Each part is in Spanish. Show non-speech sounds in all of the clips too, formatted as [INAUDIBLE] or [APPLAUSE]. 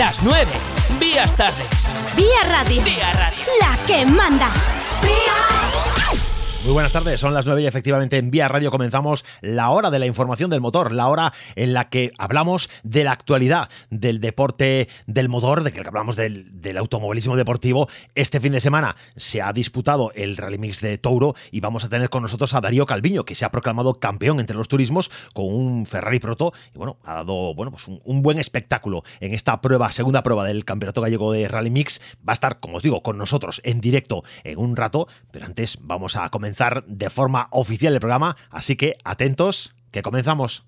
Las 9. Vías tardes. Vía Radio. Vía Radio. La que manda. Muy buenas tardes, son las 9 y efectivamente en Vía Radio comenzamos la hora de la información del motor, la hora en la que hablamos de la actualidad del deporte del motor, de que hablamos del, automovilismo deportivo. Este fin de semana se ha disputado el Rally Mix de Touro y vamos a tener con nosotros a Darío Calviño, que se ha proclamado campeón entre los turismos con un Ferrari Proto y bueno, ha dado bueno, pues un, un buen espectáculo en esta prueba, segunda prueba del Campeonato Gallego de Rally Mix. Va a estar, como os digo, con nosotros en directo en un rato, pero antes vamos a comenzar de forma oficial el programa, así que atentos, que comenzamos.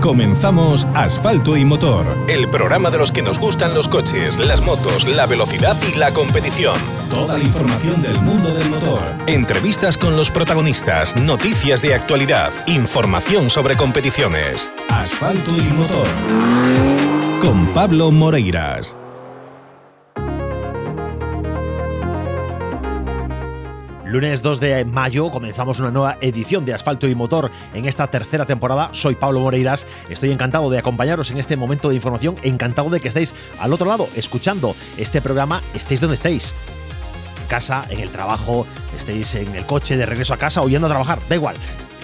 Comenzamos Asfalto y Motor, el programa de los que nos gustan los coches, las motos, la velocidad y la competición. Toda la información del mundo del motor. Entrevistas con los protagonistas, noticias de actualidad, información sobre competiciones. Asfalto y Motor. Con Pablo Moreiras. Lunes 2 de mayo comenzamos una nueva edición de Asfalto y Motor en esta tercera temporada. Soy Pablo Moreiras, estoy encantado de acompañaros en este momento de información, encantado de que estéis al otro lado escuchando este programa, estéis donde estéis. En casa, en el trabajo, estéis en el coche de regreso a casa o yendo a trabajar, da igual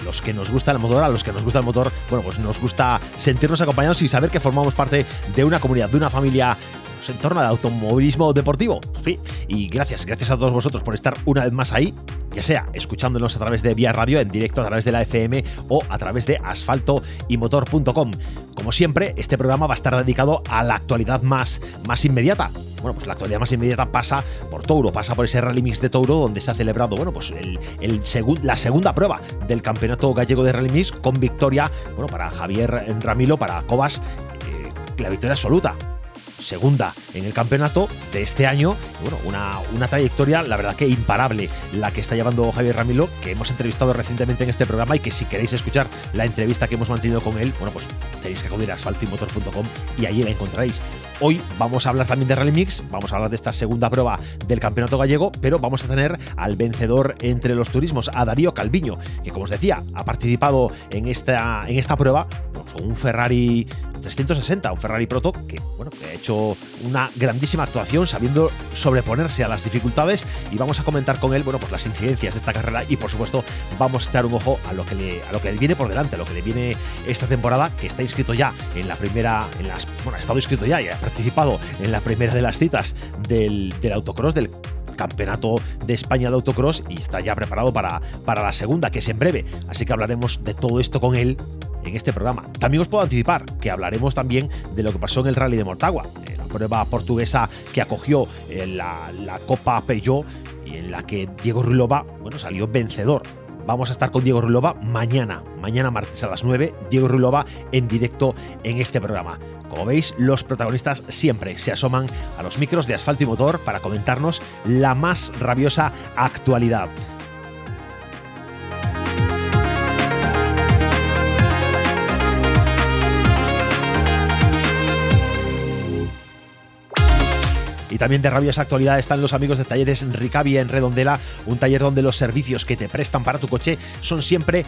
los que nos gusta el motor, a los que nos gusta el motor, bueno, pues nos gusta sentirnos acompañados y saber que formamos parte de una comunidad, de una familia en torno al automovilismo deportivo. Sí. Y gracias, gracias a todos vosotros por estar una vez más ahí, ya sea escuchándonos a través de Vía Radio, en directo a través de la FM o a través de asfaltoymotor.com. Como siempre, este programa va a estar dedicado a la actualidad más, más inmediata. Bueno, pues la actualidad más inmediata pasa por Touro, pasa por ese Rally Mix de Touro donde se ha celebrado, bueno, pues la segunda prueba del Campeonato Gallego de Rally Mix con victoria, bueno, para Javier Ramilo, para Cobas, eh, la victoria absoluta segunda en el campeonato de este año. Bueno, una, una trayectoria, la verdad que imparable, la que está llevando Javier Ramilo, que hemos entrevistado recientemente en este programa y que si queréis escuchar la entrevista que hemos mantenido con él, bueno, pues tenéis que acudir a asfaltimotor.com y allí la encontraréis. Hoy vamos a hablar también de Rally Mix, vamos a hablar de esta segunda prueba del campeonato gallego, pero vamos a tener al vencedor entre los turismos, a Darío Calviño, que como os decía, ha participado en esta, en esta prueba con un Ferrari 360, un Ferrari Proto que, bueno, que ha hecho una grandísima actuación sabiendo sobreponerse a las dificultades y vamos a comentar con él, bueno, pues las incidencias de esta carrera y por supuesto vamos a echar un ojo a lo que le, a lo que le viene por delante, a lo que le viene esta temporada, que está inscrito ya en la primera, en las, bueno, ha estado inscrito ya y ha participado en la primera de las citas del, del autocross, del Campeonato de España de Autocross y está ya preparado para, para la segunda, que es en breve. Así que hablaremos de todo esto con él en este programa. También os puedo anticipar que hablaremos también de lo que pasó en el Rally de Mortagua, la prueba portuguesa que acogió eh, la, la Copa Peugeot y en la que Diego Rulova bueno, salió vencedor. Vamos a estar con Diego Rulova mañana, mañana martes a las 9, Diego Rulova en directo en este programa. Como veis, los protagonistas siempre se asoman a los micros de asfalto y motor para comentarnos la más rabiosa actualidad. Y también de rabiosa actualidad están los amigos de Talleres Ricavi en Redondela, un taller donde los servicios que te prestan para tu coche son siempre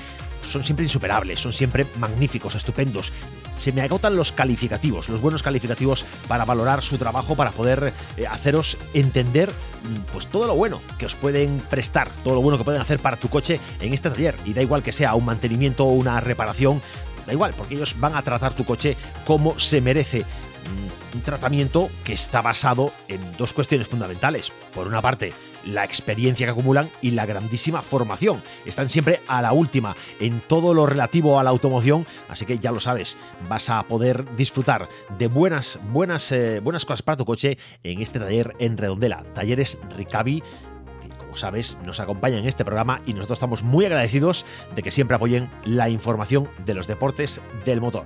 son siempre insuperables, son siempre magníficos, estupendos. Se me agotan los calificativos, los buenos calificativos para valorar su trabajo, para poder eh, haceros entender pues todo lo bueno que os pueden prestar, todo lo bueno que pueden hacer para tu coche en este taller. Y da igual que sea un mantenimiento o una reparación, da igual, porque ellos van a tratar tu coche como se merece un tratamiento que está basado en dos cuestiones fundamentales. Por una parte, la experiencia que acumulan y la grandísima formación. Están siempre a la última en todo lo relativo a la automoción, así que ya lo sabes, vas a poder disfrutar de buenas, buenas, eh, buenas cosas para tu coche en este taller en Redondela. Talleres Ricavi sabes, nos acompaña en este programa y nosotros estamos muy agradecidos de que siempre apoyen la información de los deportes del motor.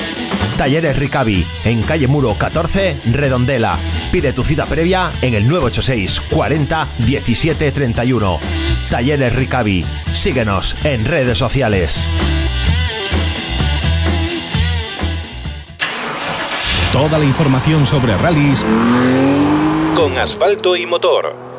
Talleres Ricavi, en calle Muro 14, Redondela. Pide tu cita previa en el 986 40 17 31. Talleres Ricavi. Síguenos en redes sociales. Toda la información sobre rallies con asfalto y motor.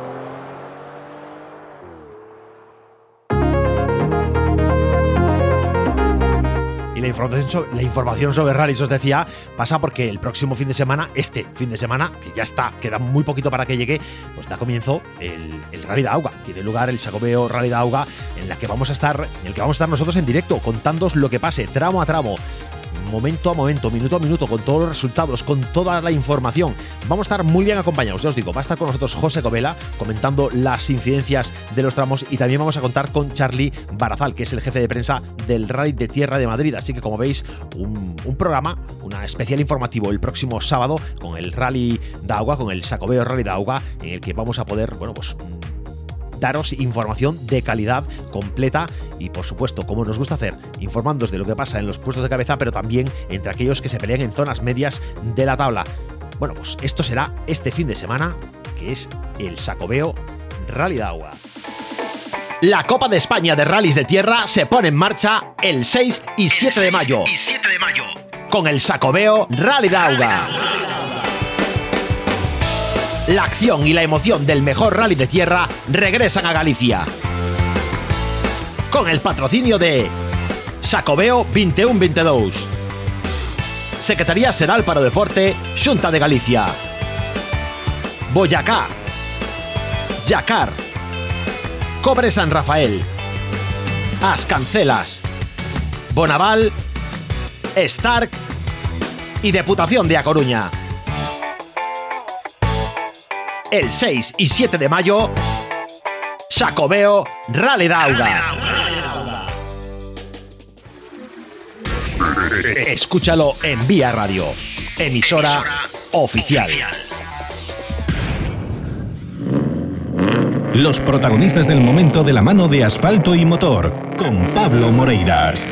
La información, sobre rallies, os decía, pasa porque el próximo fin de semana, este fin de semana, que ya está, queda muy poquito para que llegue, pues da comienzo el, el Rally de Auga. Tiene lugar el Sacobeo Rally de Auga, en la que vamos a estar, en el que vamos a estar nosotros en directo, contándos lo que pase, tramo a tramo momento a momento, minuto a minuto, con todos los resultados, con toda la información. Vamos a estar muy bien acompañados, ya os digo, va a estar con nosotros José Covela comentando las incidencias de los tramos y también vamos a contar con Charlie Barazal, que es el jefe de prensa del Rally de Tierra de Madrid. Así que como veis, un, programa, una especial informativo el próximo sábado con el Rally de Agua, con el Sacobeo Rally de Agua, en el que vamos a poder, bueno, pues daros información de calidad completa y por supuesto, como nos gusta hacer, informándoos de lo que pasa en los puestos de cabeza, pero también entre aquellos que se pelean en zonas medias de la tabla. Bueno, pues esto será este fin de semana, que es el Sacobeo Rally de Agua. La Copa de España de Rallys de Tierra se pone en marcha el 6 y 7 de mayo. Con el Sacobeo Rally de Auga la acción y la emoción del mejor rally de tierra regresan a Galicia. Con el patrocinio de Sacobeo 2122. Secretaría Seral para Deporte, Xunta de Galicia. Boyacá. Yacar. Cobre San Rafael. As Cancelas. Bonaval. Stark. Y Deputación de A Coruña el 6 y 7 de mayo, Sacobeo Rally. Escúchalo en Vía Radio, emisora oficial. Los protagonistas del momento de la mano de asfalto y motor, con Pablo Moreiras.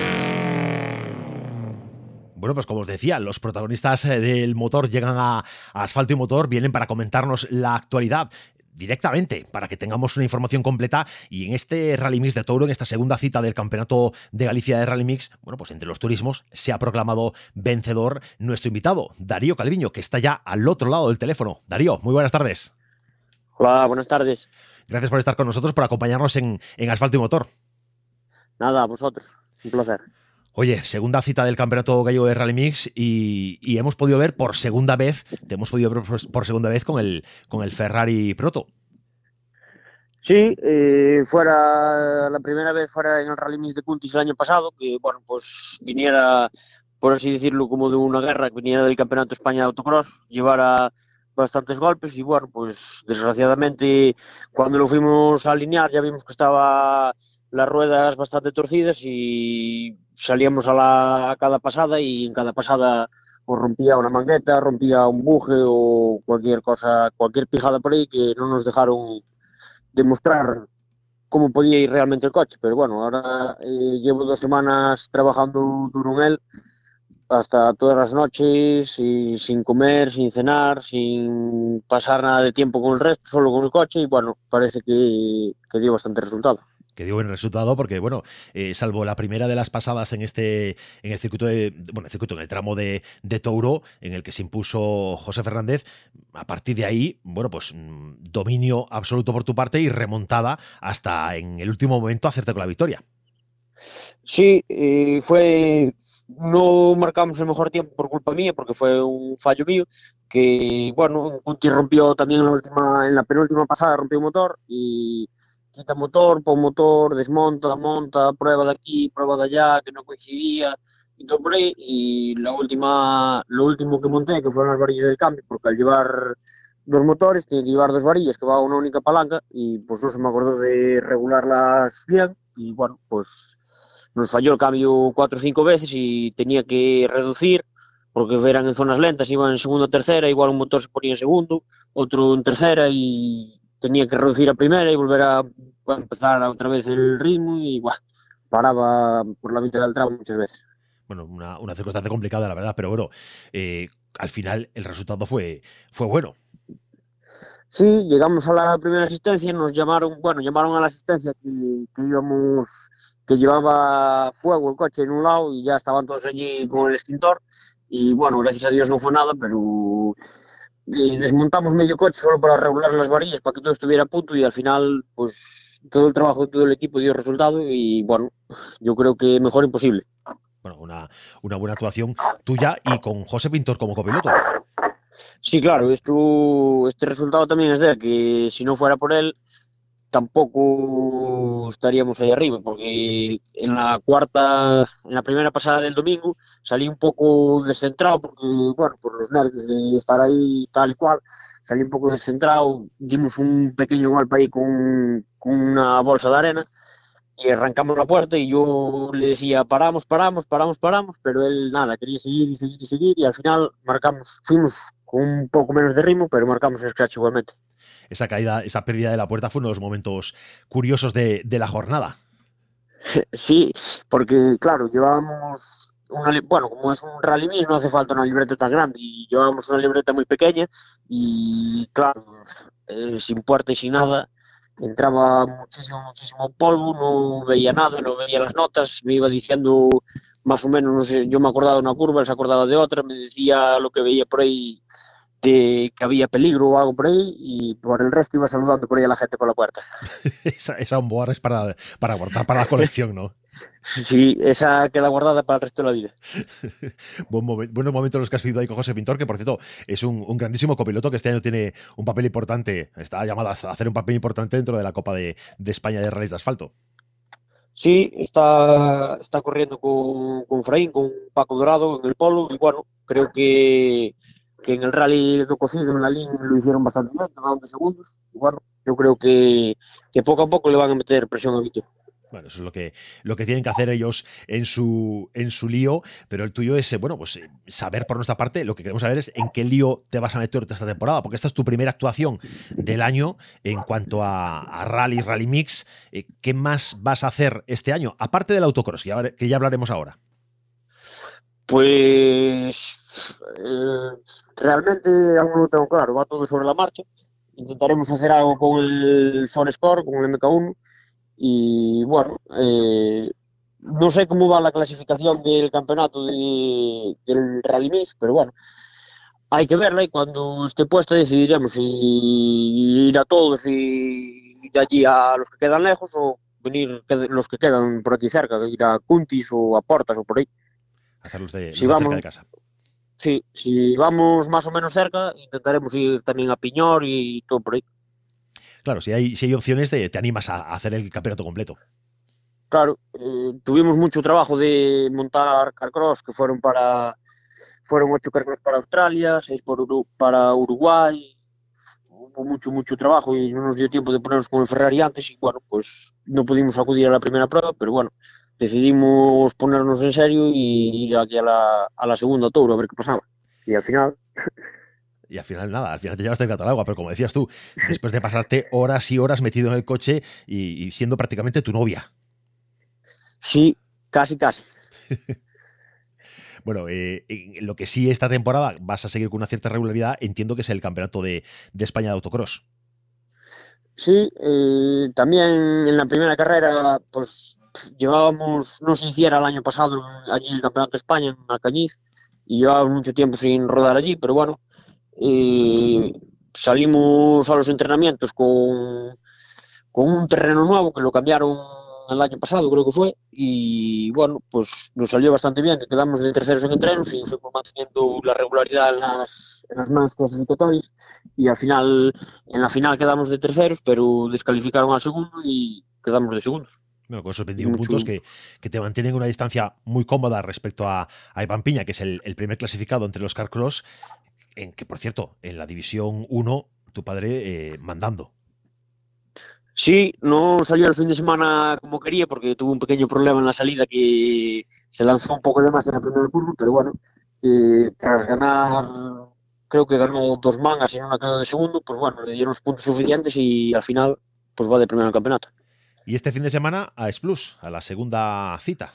Bueno, pues como os decía, los protagonistas eh, del motor llegan a, Asfalto y Motor, vienen para comentarnos la actualidad directamente para que tengamos una información completa y en este Rally Mix de Touro, en esta segunda cita del Campeonato de Galicia de Rally Mix, bueno, pues entre los turismos se ha proclamado vencedor nuestro invitado, Darío Calviño, que está ya al otro lado del teléfono. Darío, muy buenas tardes. Hola, buenas tardes. Gracias por estar con nosotros, por acompañarnos en, en Asfalto y Motor. Nada, a vosotros. Un placer. Oye, segunda cita del Campeonato Gallego de Rally Mix y, hemos podido ver por segunda vez, te hemos podido ver por, segunda vez con el, con el Ferrari Proto. Sí, eh, fuera la primera vez fuera en el Rally Mix de Cuntis el año pasado, que bueno, pues viniera, por así decirlo, como de una guerra, que viniera del Campeonato España de Autocross, llevara bastantes golpes y bueno, pues desgraciadamente cuando lo fuimos a alinear ya vimos que estaba las ruedas bastante torcidas y salíamos a, la, cada pasada y en cada pasada rompía una mangueta, rompía un buje o cualquier cosa, cualquier pijada por ahí que no nos dejaron demostrar cómo podía ir realmente el coche. Pero bueno, ahora eh, llevo dos semanas trabajando duro en él, hasta todas las noches, y sin comer, sin cenar, sin pasar nada de tiempo con el resto, solo con el coche, y bueno, parece que, que dio bastante resultado que dio buen resultado porque, bueno, eh, salvo la primera de las pasadas en este, en el circuito de, bueno, el circuito, en el tramo de, de Touro, en el que se impuso José Fernández, a partir de ahí, bueno, pues mm, dominio absoluto por tu parte y remontada hasta en el último momento hacerte con la victoria. Sí, fue, no marcamos el mejor tiempo por culpa mía, porque fue un fallo mío, que, bueno, Conti rompió también en la, última, en la penúltima pasada, rompió un motor y quita motor, pon motor, desmonta, monta, prueba de aquí, prueba de allá, que no coincidía, y todo por ahí, y la última, lo último que monté, que fueron las varillas del cambio, porque al llevar dos motores, tiene que llevar dos varillas, que va a una única palanca, y pues no se me acordó de regularlas bien, y bueno, pues nos falló el cambio cuatro o cinco veces y tenía que reducir, porque eran en zonas lentas, iban en segunda o tercera, igual un motor se ponía en segundo, otro en tercera y tenía que reducir a primera y volver a, empezar otra vez el ritmo y paraba por la mitad del tramo muchas veces. bueno, una, una circunstancia complicada, la verdad, pero bueno, eh, al final el resultado fue, fue bueno. Sí, llegamos a la primera asistencia, nos llamaron, bueno, llamaron a la asistencia que, que íbamos, que llevaba fuego el coche en un lado y ya estaban todos allí con el extintor. Y bueno, gracias a Dios no fue nada, pero eh, desmontamos medio coche solo para regular las varillas, para que todo estuviera a punto y al final, pues todo el trabajo de todo el equipo dio resultado y bueno, yo creo que mejor imposible bueno, una, una buena actuación tuya y con José Pintor como copiloto. Sí, claro, esto, este resultado también es de que si no fuera por él, tampoco estaríamos ahí arriba, porque en la cuarta, en la primera pasada del domingo, salí un poco descentrado, porque, bueno, por los nervios de estar ahí tal y cual, salí un poco descentrado, dimos un pequeño golpe ahí con, con una bolsa de arena, y arrancamos la puerta y yo le decía paramos, paramos, paramos, paramos, pero él nada, quería seguir y seguir y seguir y al final marcamos, fuimos con un poco menos de ritmo, pero marcamos el scratch igualmente. Esa caída, esa pérdida de la puerta fue uno de los momentos curiosos de, de la jornada. Sí, porque claro, llevábamos una, bueno, como es un rally no hace falta una libreta tan grande y llevábamos una libreta muy pequeña y claro, eh, sin puerta y sin nada, entraba muchísimo, muchísimo polvo, no veía nada, no veía las notas, me iba diciendo más o menos, no sé, yo me acordaba de una curva, él se acordaba de otra, me decía lo que veía por ahí de que había peligro o algo por ahí y por el resto iba saludando por ahí a la gente por la puerta. [LAUGHS] esa, esa un es para, para guardar para la colección, ¿no? [LAUGHS] Sí, esa queda guardada para el resto de la vida. [LAUGHS] Buen buenos momentos los que has vivido ahí con José Pintor, que por cierto es un, un, grandísimo copiloto que este año tiene un papel importante, está llamado a hacer un papel importante dentro de la Copa de, de España de Rallys de Asfalto. Sí, está, está corriendo con, con Fraín, con Paco Dorado en el polo, y bueno, creo que, que en el rally do cocido en la línea lo hicieron bastante bien, quedaron de segundos, y bueno, yo creo que, que poco a poco le van a meter presión a Vito. Bueno, eso es lo que, lo que tienen que hacer ellos en su, en su lío, pero el tuyo es, eh, bueno, pues eh, saber por nuestra parte, lo que queremos saber es en qué lío te vas a meter esta temporada, porque esta es tu primera actuación del año en cuanto a, a rally, rally mix. Eh, ¿Qué más vas a hacer este año? Aparte del autocross, que ya, que ya hablaremos ahora. Pues eh, realmente aún no lo tengo claro, va todo sobre la marcha. Intentaremos hacer algo con el Forescore, con el MK1 y bueno, eh, no sé cómo va la clasificación del campeonato de, del Rally Mix, pero bueno, hay que verla y cuando esté puesta decidiremos si ir a todos y de allí a los que quedan lejos o venir los que quedan por aquí cerca, ir a Cuntis o a Portas o por ahí. Hacerlos de, si vamos, cerca de casa. Sí, si vamos más o menos cerca, intentaremos ir también a Piñor y todo por ahí. Claro, si hay, si hay opciones, te, te animas a, hacer el campeonato completo. Claro, eh, tuvimos mucho trabajo de montar carcross, que fueron para fueron ocho carcross para Australia, seis por Uru para Uruguay, hubo mucho, mucho trabajo y no nos dio tiempo de ponernos con el Ferrari antes y bueno, pues no pudimos acudir a la primera prueba, pero bueno, decidimos ponernos en serio y ir aquí a la, a la segunda tour a ver qué pasaba. Y al final y al final nada, al final te llevaste el gato al agua, pero como decías tú, después de pasarte horas y horas metido en el coche y, y siendo prácticamente tu novia. Sí, casi, casi. [LAUGHS] bueno, eh, lo que sí esta temporada vas a seguir con una cierta regularidad, entiendo que es el campeonato de, de España de autocross. Sí, eh, también en la primera carrera, pues llevábamos, no se hiciera el año pasado allí el Campeonato de España en Alcañiz, y llevábamos mucho tiempo sin rodar allí, pero bueno, eh, salimos a los entrenamientos con, con un terreno nuevo que lo cambiaron el año pasado, creo que fue, y bueno, pues nos salió bastante bien, que quedamos de terceros en entrenos y fuimos manteniendo la regularidad en las, en las más clasificatorias, y al final, en la final quedamos de terceros, pero descalificaron al segundo y quedamos de segundos. Bueno, con esos 21 Mucho. puntos que, que, te mantienen una distancia muy cómoda respecto a, a Ivan Piña, que es el, el primer clasificado entre los Carcross, en que, por cierto, en la División 1, tu padre eh, mandando. Sí, no salió el fin de semana como quería porque tuvo un pequeño problema en la salida que se lanzó un poco de más en la primera curva, pero bueno, eh, tras ganar, creo que ganó dos mangas y una quedó de segundo, pues bueno, le dieron los puntos suficientes y al final pues va de primero al campeonato. Y este fin de semana a S Plus, a la segunda cita.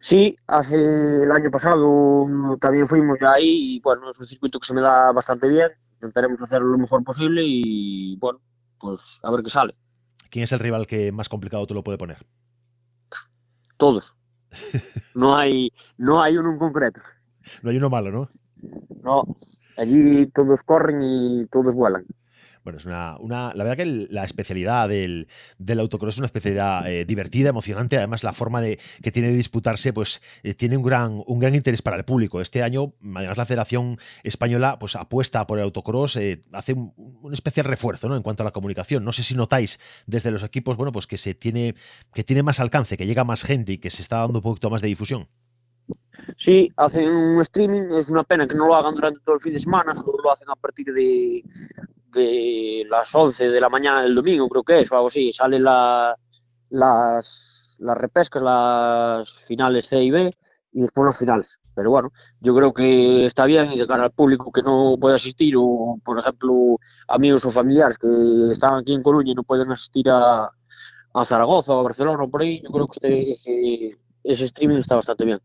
Sí, hace el año pasado también fuimos ya ahí y bueno, es un circuito que se me da bastante bien. Intentaremos hacerlo lo mejor posible y bueno, pues a ver qué sale. ¿Quién es el rival que más complicado te lo puede poner? Todos. [LAUGHS] No hay, no hay uno en concreto. No hay uno malo, ¿no? No, allí todos corren y todos vuelan. Bueno, es una, una, la verdad que la especialidad del, del, autocross es una especialidad eh, divertida, emocionante. Además, la forma de que tiene de disputarse, pues eh, tiene un gran, un gran interés para el público. Este año, además, la Federación Española pues apuesta por el autocross, hace un, un, especial refuerzo ¿no? en cuanto a la comunicación. No sé si notáis desde los equipos, bueno, pues que se tiene, que tiene más alcance, que llega más gente y que se está dando un poquito más de difusión. Sí, hacen un streaming, es una pena que no lo hagan durante todo el fin de semana, solo lo hacen a partir de, de las 11 de la mañana del domingo, creo que es, o algo así. Salen la, las, las repescas, las finales C y B y después los finales. Pero bueno, yo creo que está bien y de cara al público que no puede asistir, o por ejemplo, amigos o familiares que están aquí en Coruña y no pueden asistir a, a Zaragoza o a Barcelona o por ahí, yo creo que este, ese, ese streaming está bastante bien.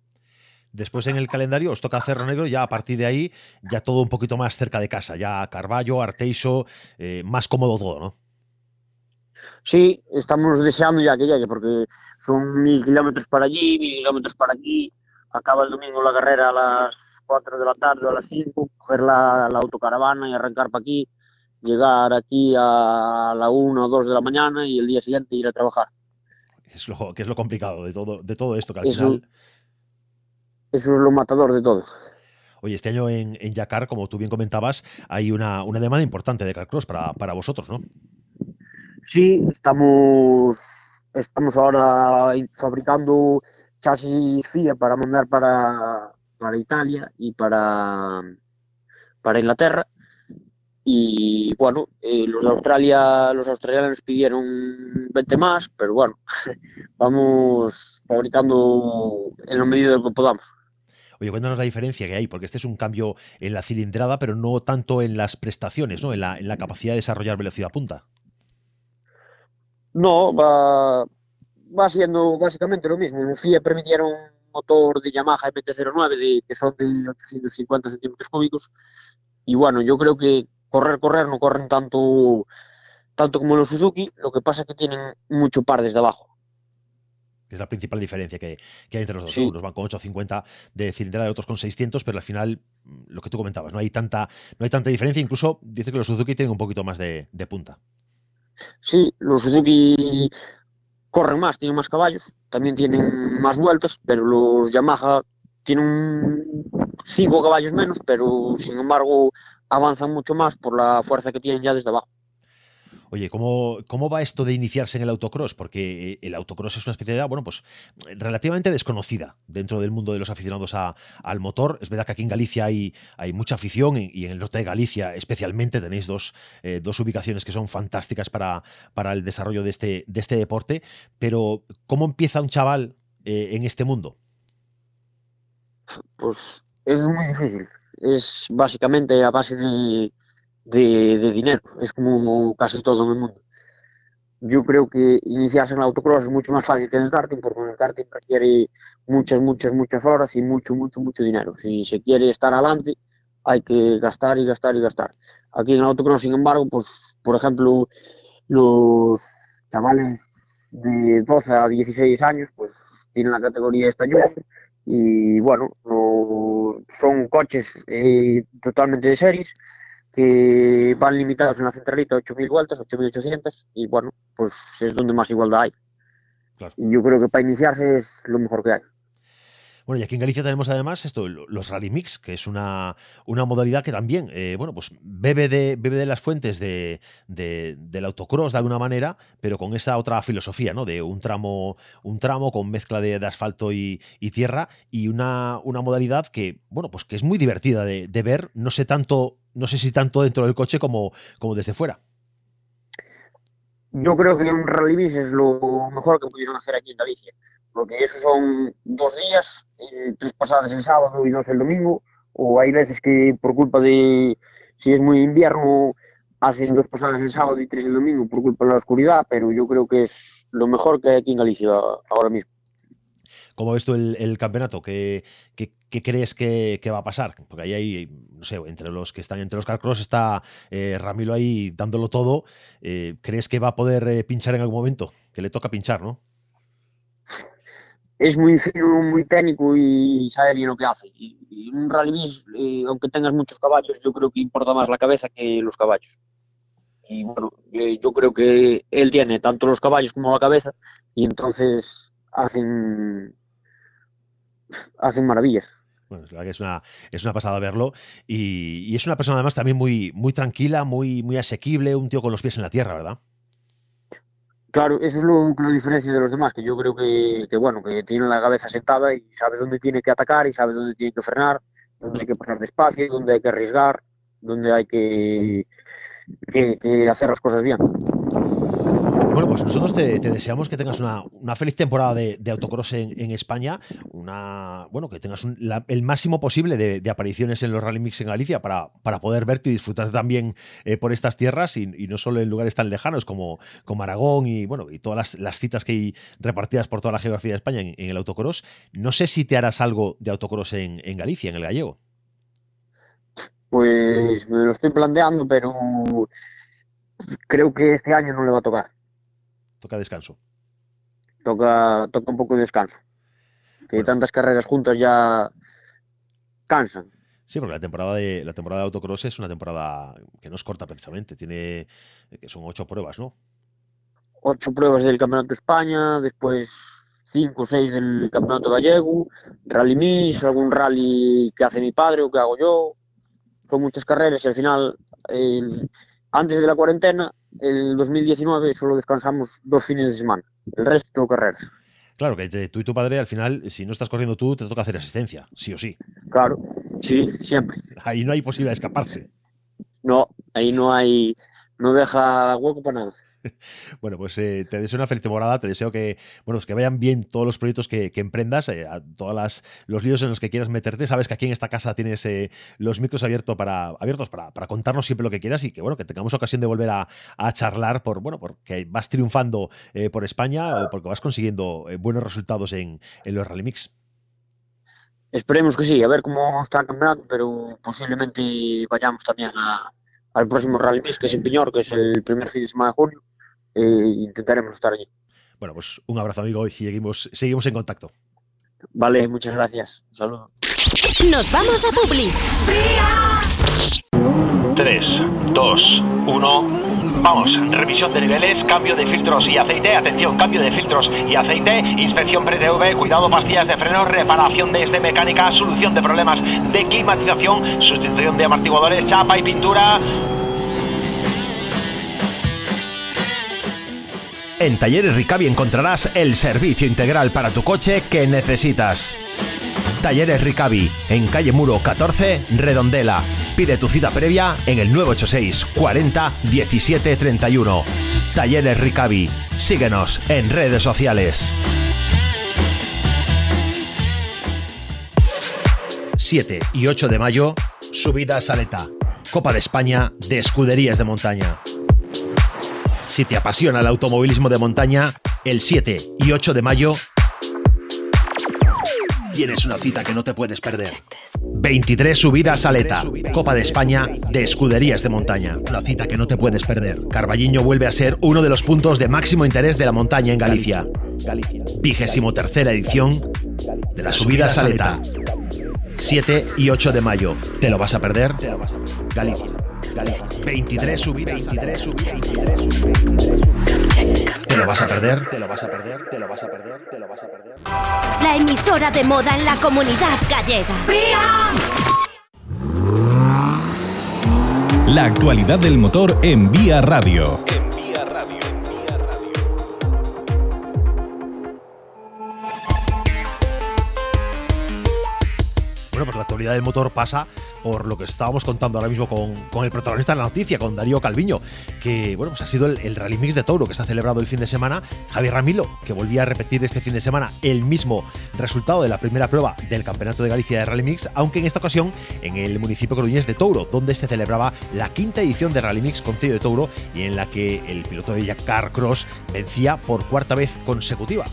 Después en el calendario os toca Cerro Negro, ya a partir de ahí, ya todo un poquito más cerca de casa, ya Carballo, Arteixo, eh, más cómodo todo, ¿no? Sí, estamos deseando ya que llegue, porque son mil kilómetros para allí, mil kilómetros para aquí. Acaba el domingo la carrera a las 4 de la tarde o a las 5, coger la, la autocaravana y arrancar para aquí, llegar aquí a la 1 o 2 de la mañana y el día siguiente ir a trabajar. Es lo, que es lo complicado de todo, de todo esto, que al Eso, final eso es lo matador de todo. Oye, este año en, en Yacar, como tú bien comentabas, hay una, una demanda importante de Carcross para, para vosotros, ¿no? Sí, estamos, estamos ahora fabricando chasis FIA para mandar para, para Italia y para, para Inglaterra. Y bueno, eh, los de Australia, los australianos pidieron 20 más, pero bueno, [LAUGHS] vamos fabricando en la medida de lo que podamos. Oye, cuéntanos la diferencia que hay, porque este es un cambio en la cilindrada, pero no tanto en las prestaciones, ¿no? En la, capacidad de desarrollar velocidad punta. No, va, va siendo básicamente lo mismo. En FIA permitieron un motor de Yamaha MT-09 de, que son de 850 centímetros cúbicos. Y bueno, yo creo que correr, correr, no corren tanto, tanto como los Suzuki. Lo que pasa es que tienen mucho par desde abajo es la principal diferencia que, que hay entre los dos. Sí. Unos van con 850 de cilindrada y otros con 600, pero al final, lo que tú comentabas, no hay tanta, no hay tanta diferencia. Incluso dice que los Suzuki tienen un poquito más de, de punta. Sí, los Suzuki corren más, tienen más caballos, también tienen más vueltas, pero los Yamaha tienen 5 caballos menos, pero sin embargo avanzan mucho más por la fuerza que tienen ya desde abajo. Oye, ¿cómo, ¿cómo va esto de iniciarse en el autocross? Porque eh, el autocross es una especialidad, bueno, pues relativamente desconocida dentro del mundo de los aficionados a, al motor. Es verdad que aquí en Galicia hay, hay mucha afición y, en el norte de Galicia especialmente tenéis dos, eh, dos ubicaciones que son fantásticas para, para el desarrollo de este, de este deporte. Pero, ¿cómo empieza un chaval eh, en este mundo? Pues es muy difícil. Es básicamente a base de de, dinero, es como casi todo en el mundo. Yo creo que iniciarse en el autocross es mucho más fácil que en el karting, porque en el karting requiere muchas, muchas, muchas horas y mucho, mucho, mucho dinero. Si se quiere estar adelante, hay que gastar y gastar y gastar. Aquí en el autocross, sin embargo, pues, por ejemplo, los chavales de 12 a 16 años, pues tienen la categoría esta y bueno, no, son coches eh, totalmente de series que van limitados en la centralita a 8.000 vueltas, 8.800, y bueno, pues es donde más igualdad hay. Claro. Y yo creo que para iniciarse es lo mejor que hay. Bueno, y aquí en Galicia tenemos además esto, los Rally Mix, que es una, una modalidad que también, eh, bueno, pues bebe de, bebe de las fuentes de, de, del autocross de alguna manera, pero con esa otra filosofía, ¿no? De un tramo, un tramo con mezcla de, de asfalto y, y, tierra y una, una modalidad que, bueno, pues que es muy divertida de, de ver, no sé tanto, no sé si tanto dentro del coche como, como desde fuera. Yo creo que un Rally Mix es lo mejor que pudieron hacer aquí en Galicia porque esos son dos días, eh, tres pasadas el sábado y dos el domingo, o hay veces que por culpa de, si es muy invierno, hacen dos pasadas el sábado y tres el domingo por culpa de la oscuridad, pero yo creo que es lo mejor que hay aquí en Galicia ahora mismo. ¿Cómo ves tú el, campeonato? ¿Qué, crees que, va a pasar? Porque ahí hay, no sé, entre los que están entre los carcross está eh, Ramilo ahí dándolo todo. Eh, ¿Crees que va a poder eh, pinchar en algún momento? Que le toca pinchar, ¿no? Es muy muy técnico y sabe bien lo que hace. Y, un rally aunque tengas muchos caballos, yo creo que importa más la cabeza que los caballos. Y bueno, yo creo que él tiene tanto los caballos como la cabeza y entonces hacen maravillas. Bueno, es que una, es una pasada verlo. Y, es una persona además también muy, muy tranquila, muy, muy asequible, un tío con los pies en la tierra, ¿verdad? Claro, eso es lo que lo diferencia de los demás, que yo creo que, bueno, que tiene la cabeza sentada y sabe dónde tiene que atacar y sabe dónde tiene que frenar, dónde hay que pasar despacio, dónde hay que arriesgar, dónde hay que, que hacer las cosas bien. Bueno, pues nosotros te, deseamos que tengas una, feliz temporada de, autocross en, España, una bueno, que tengas el máximo posible de, apariciones en los Rally Mix en Galicia para, para poder verte y disfrutar también eh, por estas tierras y, no solo en lugares tan lejanos como, como Aragón y bueno, y todas las, citas que hay repartidas por toda la geografía de España en, el autocross. No sé si te harás algo de autocross en, en Galicia, en el gallego. Pues me lo estoy planteando, pero creo que este año no le va a tocar. Toca descanso. Toca, toca un poco de descanso. Que tantas carreras juntas ya cansan. Sí, porque la temporada de la temporada de autocross es una temporada que no es corta precisamente, tiene que son ocho pruebas, ¿no? Ocho pruebas del Campeonato de España, después cinco o seis del Campeonato Gallego, Rally Miss, algún rally que hace mi padre o que hago yo. Son muchas carreras y al final, antes de la cuarentena, el 2019 solo descansamos dos fines de semana, el resto carreras. Claro, que tú y tu padre al final, si no estás corriendo tú, te toca hacer asistencia, sí o sí. Claro, sí, siempre. Ahí no hay posibilidad de escaparse. No, ahí no hay, no deja hueco para nada. [LAUGHS] Bueno, pues eh, te deseo una feliz temporada, te deseo que, bueno, que vayan bien todos los proyectos que, emprendas, eh, a todos los líos en los que quieras meterte. Sabes que aquí en esta casa tienes eh, los micros abiertos para, abiertos para, contarnos siempre lo que quieras y que, bueno, que tengamos ocasión de volver a, charlar por, bueno, porque vas triunfando por España o porque vas consiguiendo buenos resultados en, los Rally Mix. Esperemos que sí, a ver cómo está el campeonato, pero posiblemente vayamos también al próximo Rally Mix, que es en Piñor, que es el primer fin de semana de junio eh, intentaremos estar allí. Bueno, pues un abrazo amigo y seguimos, seguimos en contacto. Vale, muchas gracias. Saludos. Nos vamos a Publi. 3, 2, 1. Vamos, revisión de niveles, cambio de filtros y aceite, atención, cambio de filtros y aceite, inspección pre-TV, cuidado, pastillas de freno, reparación de este mecánica, solución de problemas de climatización, sustitución de amortiguadores, chapa y pintura. En Talleres Ricavi encontrarás el servicio integral para tu coche que necesitas. Talleres Ricavi, en calle Muro 14, Redondela. Pide tu cita previa en el 986 40 17 31. Talleres Ricavi. Síguenos en redes sociales. 7 y 8 de mayo, subida a Saleta. Copa de España de Escuderías de Montaña. Si te apasiona el automovilismo de montaña, el 7 y 8 de mayo tienes una cita que no te puedes perder. 23 subidas a Aleta, Copa de España de escuderías de montaña. Una cita que no te puedes perder. Carballiño vuelve a ser uno de los puntos de máximo interés de la montaña en Galicia. Vigésimo tercera edición de las subidas a Aleta. 7 y 8 de mayo. ¿Te lo vas a perder? Galicia. 23 subidas, 23 subidas, Te lo vas a perder, te lo vas a perder, te lo vas a perder, te lo vas a perder. La emisora de moda en la comunidad gallega. La actualidad del motor en Vía Radio. Bueno, pues la actualidad del motor pasa por lo que estábamos contando ahora mismo con, el protagonista de la noticia, con Darío Calviño, que bueno, pues ha sido el, Rally Mix de Touro que se ha celebrado el fin de semana. Javier Ramilo, que volvía a repetir este fin de semana el mismo resultado de la primera prueba del Campeonato de Galicia de Rally Mix, aunque en esta ocasión en el municipio coruñés de Touro, donde se celebraba la quinta edición de Rally Mix con de Touro y en la que el piloto de Car Cross vencía por cuarta vez consecutiva.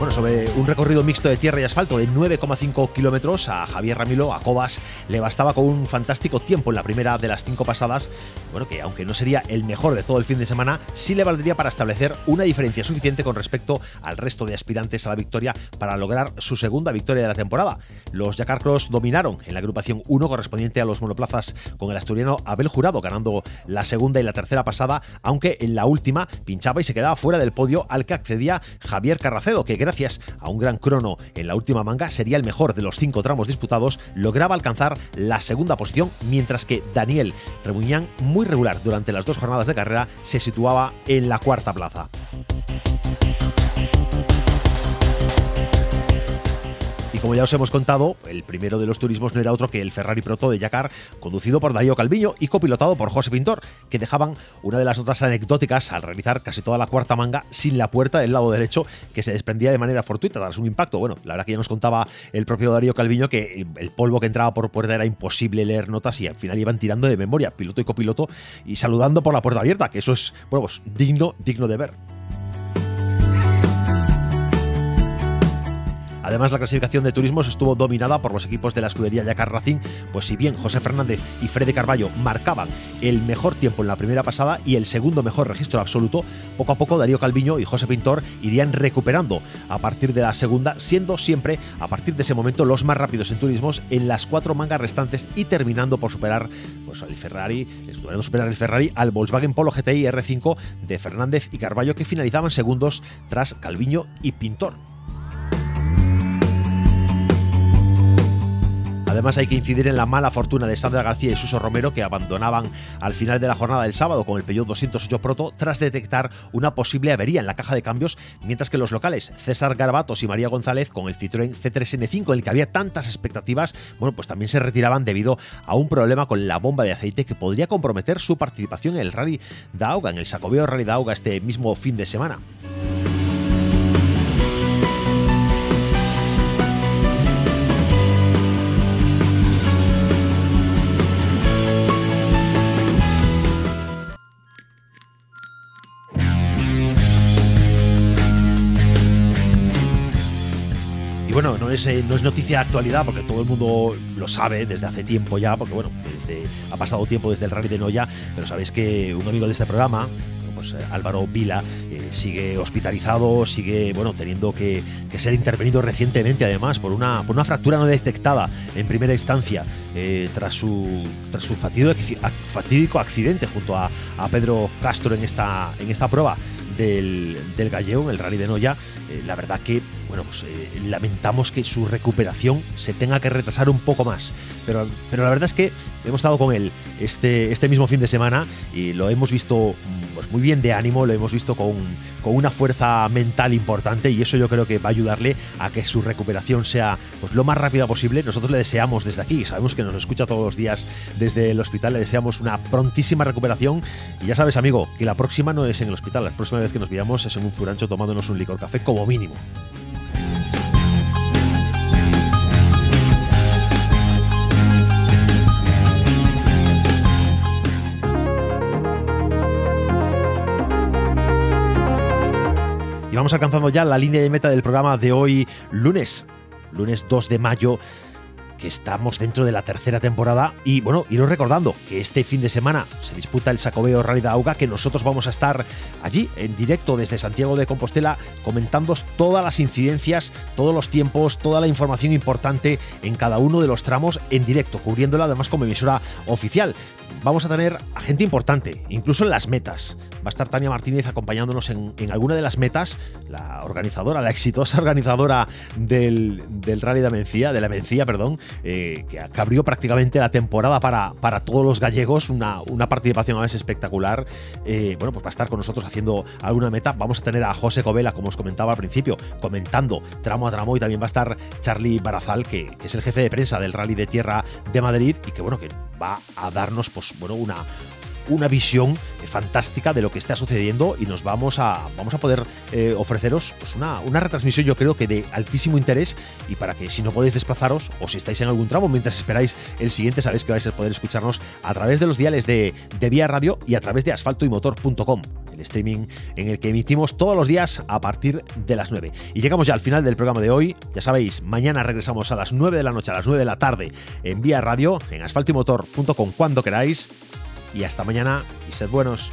Bueno, sobre un recorrido mixto de tierra y asfalto de 9,5 kilómetros, a Javier Ramilo, a Cobas, le bastaba con un fantástico tiempo en la primera de las cinco pasadas. Bueno, que aunque no sería el mejor de todo el fin de semana, sí le valdría para establecer una diferencia suficiente con respecto al resto de aspirantes a la victoria para lograr su segunda victoria de la temporada. Los Yacarcros dominaron en la agrupación 1 correspondiente a los monoplazas con el asturiano Abel Jurado, ganando la segunda y la tercera pasada, aunque en la última pinchaba y se quedaba fuera del podio al que accedía Javier Carracedo, que gracias a un gran crono en la última manga sería el mejor de los cinco tramos disputados, lograba alcanzar la segunda posición, mientras que Daniel Rebuñán, muy regular durante las dos jornadas de carrera, se situaba en la cuarta plaza. Como ya os hemos contado, el primero de los turismos no era otro que el Ferrari Proto de Yacar, conducido por Darío Calviño y copilotado por José Pintor, que dejaban una de las notas anecdóticas al realizar casi toda la cuarta manga sin la puerta del lado derecho que se desprendía de manera fortuita tras un impacto. Bueno, la verdad que ya nos contaba el propio Darío Calviño que el polvo que entraba por puerta era imposible leer notas y al final iban tirando de memoria, piloto y copiloto, y saludando por la puerta abierta, que eso es, bueno, pues digno, digno de ver. Además, la clasificación de turismos estuvo dominada por los equipos de la escudería Yacar Racing, pues si bien José Fernández y Freddy Carballo marcaban el mejor tiempo en la primera pasada y el segundo mejor registro absoluto, poco a poco Darío Calviño y José Pintor irían recuperando a partir de la segunda, siendo siempre a partir de ese momento los más rápidos en turismos en las cuatro mangas restantes y terminando por superar pues, al Ferrari, superar el Ferrari al Volkswagen Polo GTI R5 de Fernández y Carballo que finalizaban segundos tras Calviño y Pintor. Además hay que incidir en la mala fortuna de Sandra García y Suso Romero que abandonaban al final de la jornada del sábado con el Peugeot 208 Proto tras detectar una posible avería en la caja de cambios, mientras que los locales César Garbatos y María González con el Citroën C3N5 en el que había tantas expectativas, bueno, pues también se retiraban debido a un problema con la bomba de aceite que podría comprometer su participación en el Rally Dauga, en el Sacobeo Rally Dauga este mismo fin de semana. No es, eh, no es noticia de actualidad porque todo el mundo lo sabe desde hace tiempo ya, porque bueno, ha pasado tiempo desde el Rally de Noya, pero sabéis que un amigo de este programa, pues, eh, Álvaro Vila, eh, sigue hospitalizado, sigue bueno, teniendo que, ser intervenido recientemente además por una, por una fractura no detectada en primera instancia tras su, tras su fatídico, accidente junto a, Pedro Castro en esta, en esta prueba del, del Gallego, en el Rally de Noya. la verdad que bueno, pues eh, lamentamos que su recuperación se tenga que retrasar un poco más. Pero, pero la verdad es que hemos estado con él este, este mismo fin de semana y lo hemos visto mm, pues, muy bien de ánimo, lo hemos visto con, con, una fuerza mental importante y eso yo creo que va a ayudarle a que su recuperación sea pues, lo más rápida posible. Nosotros le deseamos desde aquí, sabemos que nos escucha todos los días desde el hospital, le deseamos una prontísima recuperación y ya sabes amigo, que la próxima no es en el hospital, la próxima vez que nos veamos es en un furancho tomándonos un licor café como mínimo. Vamos alcanzando ya la línea de meta del programa de hoy, lunes, lunes 2 de mayo que estamos dentro de la tercera temporada y bueno, iros recordando que este fin de semana se disputa el Sacobeo Rally de Auga, que nosotros vamos a estar allí en directo desde Santiago de Compostela comentando todas las incidencias, todos los tiempos, toda la información importante en cada uno de los tramos en directo, cubriéndola además como emisora oficial vamos a tener a gente importante, incluso en las metas. Va a estar Tania Martínez acompañándonos en, alguna de las metas, la organizadora, la exitosa [LAUGHS] organizadora del, Rally de Mencía, de la Mencía, perdón, eh, que, abrió prácticamente la temporada para, para todos los gallegos, una, una participación a veces espectacular. Eh, bueno, pues va a estar con nosotros haciendo alguna meta. Vamos a tener a José Covela, como os comentaba al principio, comentando tramo a tramo y también va a estar Charlie Barazal, que, que es el jefe de prensa del Rally de Tierra de Madrid y que bueno, que va a darnos pues, bueno, una, una visión fantástica de lo que está sucediendo y nos vamos a, vamos a poder eh, ofreceros pues una, una, retransmisión yo creo que de altísimo interés y para que si no podéis desplazaros o si estáis en algún tramo mientras esperáis el siguiente sabéis que vais a poder escucharnos a través de los diales de, de Vía Radio y a través de asfaltoymotor.com el streaming en el que emitimos todos los días a partir de las 9. Y llegamos ya al final del programa de hoy. Ya sabéis, mañana regresamos a las 9 de la noche, a las 9 de la tarde, en Vía Radio, en asfaltimotor.com cuando queráis y hasta mañana y sed buenos.